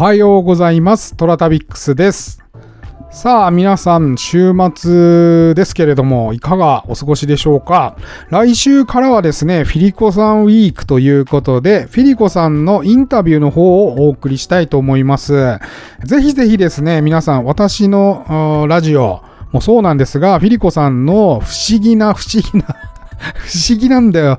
おはようございます。トラタビックスです。さあ、皆さん、週末ですけれども、いかがお過ごしでしょうか？来週からはですね、フィリコさんウィークということで、フィリコさんのインタビューの方をお送りしたいと思います。ぜひぜひですね、皆さん、私のラジオもそうなんですが、フィリコさんの不思議な不思議な 不思議なんだよ。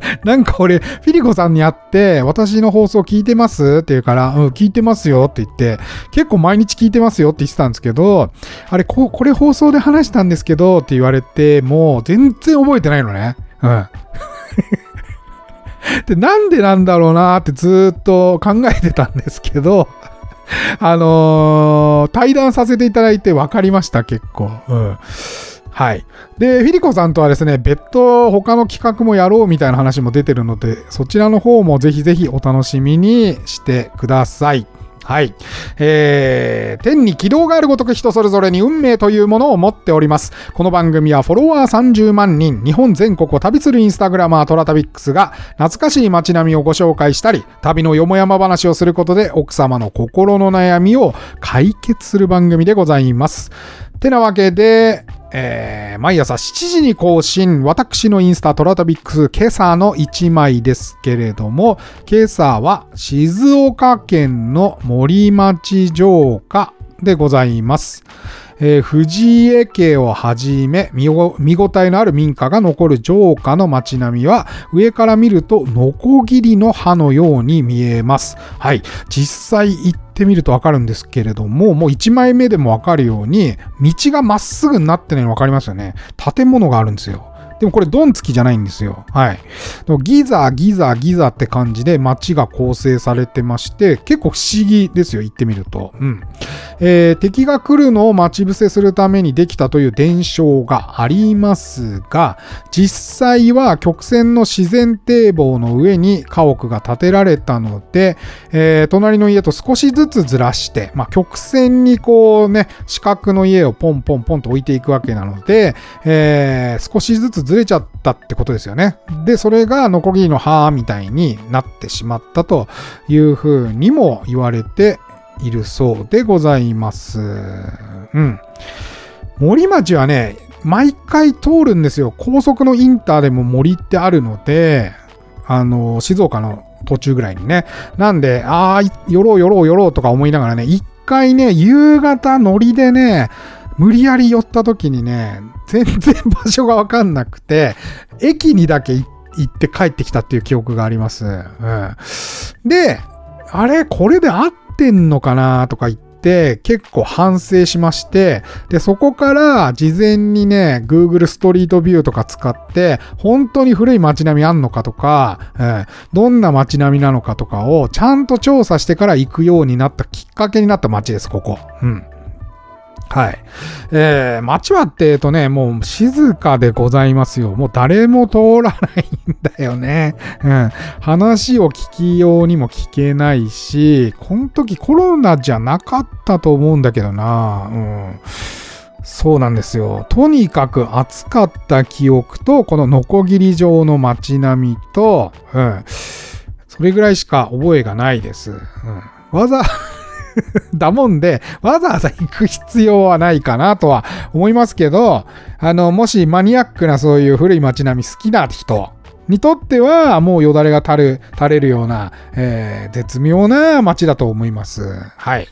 なんか俺、フィリコさんに会って、私の放送聞いてますって言うから、うん、聞いてますよって言って、結構毎日聞いてますよって言ってたんですけど、あれ、ここれ放送で話したんですけどって言われて、もう全然覚えてないのね。うん。で、なんでなんだろうなってずっと考えてたんですけど、あのー対談させていただいて分かりました、結構。うん。はい。で、フィリコさんとはですね、別途他の企画もやろうみたいな話も出てるので、そちらの方もぜひぜひお楽しみにしてください。はい。えー、天に軌道があるごとく人それぞれに運命というものを持っております。この番組はフォロワー30万人、日本全国を旅するインスタグラマートラタビックスが懐かしい街並みをご紹介したり、旅のよもやま話をすることで奥様の心の悩みを解決する番組でございます。てなわけで、えー毎朝7時に更新、私のインスタトラタビックス今朝の1枚ですけれども、今朝は静岡県の森町城下でございます。えー藤江家をはじめ見見応えのある民家が残る城下の街並みは上から見るとノコギリの刃のように見えます。はい。実際行てみるとわかるんですけれども、もう1枚目でもわかるように、道がまっすぐになってないのわかりますよね。建物があるんですよ。でもこれドン付きじゃないんですよ。はい。ギザギザギザって感じで街が構成されてまして、結構不思議ですよ、行ってみると。うん。えー敵が来るのを待ち伏せするためにできたという伝承がありますが、実際は曲線の自然堤防の上に家屋が建てられたので、えー隣の家と少しずつずらして、まあ、曲線にこうね、四角の家をポンポンポンと置いていくわけなので、えー少しずつずらずれちゃったってことですよね。で、それがノコギリの刃みたいになってしまったというふうにも言われているそうでございます。うん。森町はね、毎回通るんですよ。高速のインターでも森ってあるので、あの、静岡の途中ぐらいにね。なんで、ああ、寄ろう寄ろう寄ろうとか思いながらね、一回ね、夕方乗りでね、無理やり寄った時にね、全然場所がわかんなくて、駅にだけ行って帰ってきたっていう記憶があります。うん。で、あれこれで合ってんのかなとか言って、結構反省しまして、で、そこから事前にね、Google ストリートビューとか使って、本当に古い街並みあんのかとか、うんどんな街並みなのかとかをちゃんと調査してから行くようになったきっかけになった街です、ここ。うん。はい。えー、街はってえとね、もう静かでございますよ。もう誰も通らないんだよね。うん。話を聞きようにも聞けないし、この時コロナじゃなかったと思うんだけどな。うん。そうなんですよ。とにかく暑かった記憶と、このノコギリ状の街並みと、うん。それぐらいしか覚えがないです。うん。わざ、だもんで、わざわざ行く必要はないかなとは思いますけど、あの、もしマニアックなそういう古い街並み好きな人にとっては、もうよだれが垂る、垂れるような、えー絶妙な街だと思います。はい。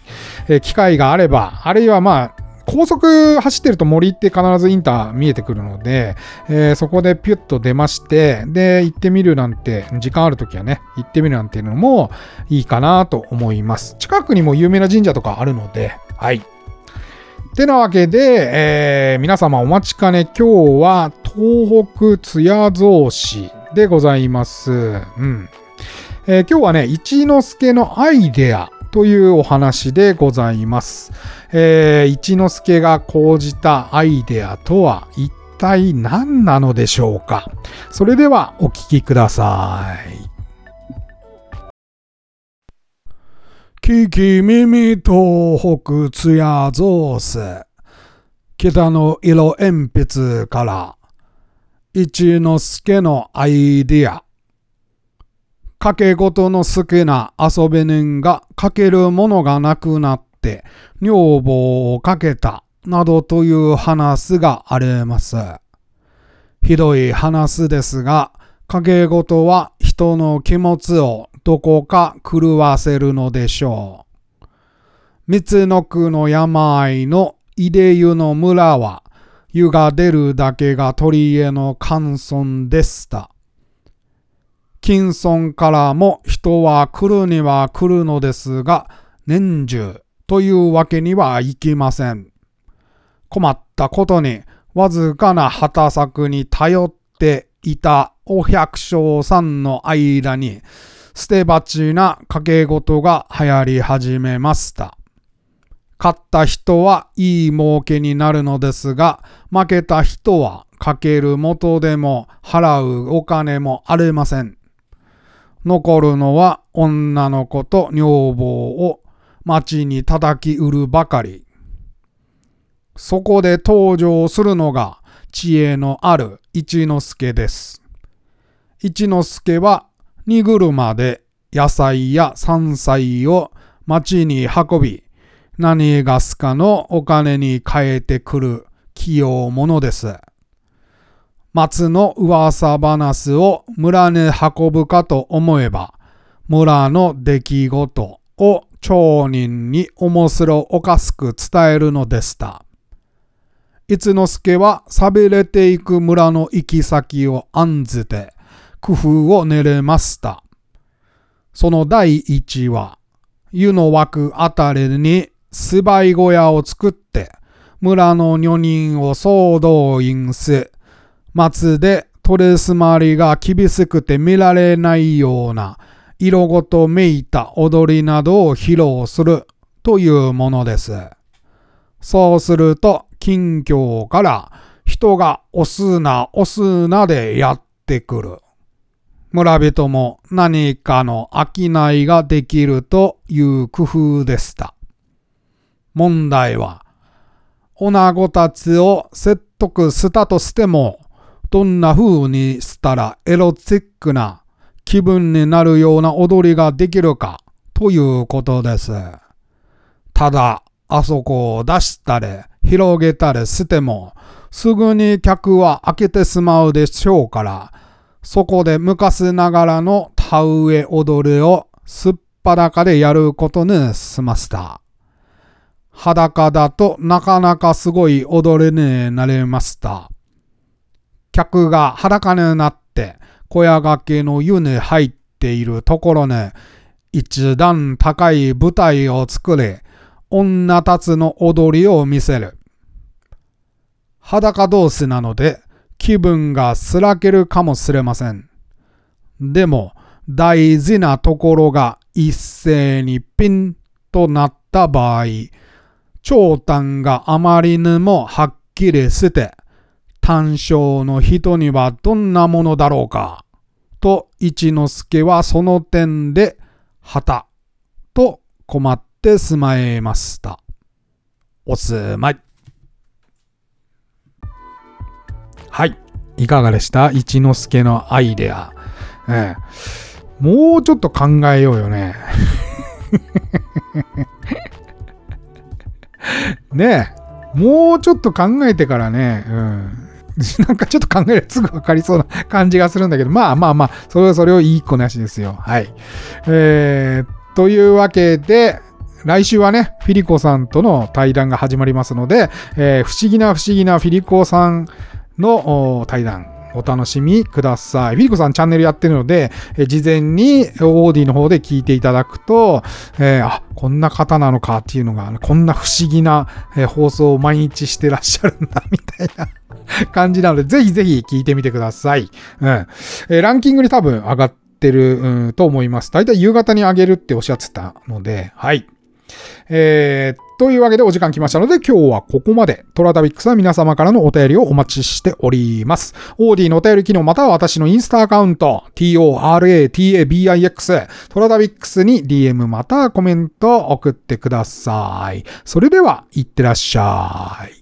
えー機会があれば、あるいはまあ、高速走ってると森って必ずインター見えてくるので、えーそこでピュッと出まして、で、行ってみるなんて、時間あるときはね、行ってみるなんていうのもいいかなと思います。近くにも有名な神社とかあるので、はい。てなわけで、えー皆様お待ちかね、今日は東北津屋造市でございます。うん。えー今日はね、一之助のアイデアというお話でございます。えー一之助が講じたアイデアとは一体何なのでしょうかそれではお聞きください。聞き耳東北津屋造成北の色鉛筆から一之助のアイディアかけ事の好きな遊び人がかけるものがなくなって女房をかけたなどという話があります。ひどい話ですが、かけ事は人の気持ちをどこか狂わせるのでしょう。三つの句の病のいで湯の村は、湯が出るだけが鳥への感尊でした。金村からも人は来るには来るのですが、年中というわけにはいきません。困ったことに、わずかな畑作に頼っていたお百姓さんの間に、捨て鉢な掛け事が流行り始めました。勝った人はいい儲けになるのですが、負けた人はかける元でも払うお金もありません。残るのは女の子と女房を町に叩き売るばかり。そこで登場するのが知恵のある一之助です。一之助は荷車で野菜や山菜を町に運び、何がすかのお金に変えてくる器用者です。松の噂話を村に運ぶかと思えば、村の出来事を町人に面白おかしく伝えるのでした。一之助は錆びれていく村の行き先を案ずて工夫を練れました。その第一は、湯の枠あたりに芝居小屋を作って、村の女人を総動員し、松で取り締まりが厳しくて見られないような色ごとめいた踊りなどを披露するというものです。そうすると近況から人が押すな押すなでやってくる。村人も何かの商いができるという工夫でした。問題は、女子たちを説得したとしても、どんな風にしたらエロチックな気分になるような踊りができるかということです。ただ、あそこを出したり広げたりしても、すぐに客は開けてしまうでしょうから、そこで昔ながらの田植え踊りをすっぱだかでやることにしました。裸だとなかなかすごい踊りになりました。客が裸になって小屋掛けの湯に入っているところに一段高い舞台を作り、女たちの踊りを見せる。裸同士なので気分がすらけるかもしれません。でも大事なところが一斉にピンとなった場合、長短があまりにもはっきりして単勝の人にはどんなものだろうか？と一之助はその点で、はた、と困ってしまいました。おすまい。はい。いかがでした？一之助のアイデア。ええ、もうちょっと考えようよね。ねえ。もうちょっと考えてからね、うん。なんかちょっと考えればすぐわかりそうな感じがするんだけど、まあまあまあ、それはそれをいい子なしですよ。はい。えー、というわけで、来週はね、フィリコさんとの対談が始まりますので、えー、不思議な不思議なフィリコさんの対談、お楽しみください。フィリコさんチャンネルやってるので、え事前にオーディの方で聞いていただくと、えー、あ、こんな方なのかっていうのが、こんな不思議な、え放送を毎日してらっしゃるんだ、みたいな 感じなので、ぜひぜひ聞いてみてください。うん。えー、ランキングに多分上がってる、うん、と思います。だいたい夕方に上げるっておっしゃってたので、はい。えー、というわけでお時間来ましたので今日はここまで。トラタビックスは皆様からのお便りをお待ちしております。オーディのお便り機能または私のインスタアカウント、toratabix、トラタビックスに DM またはコメント送ってください。それでは、いってらっしゃい。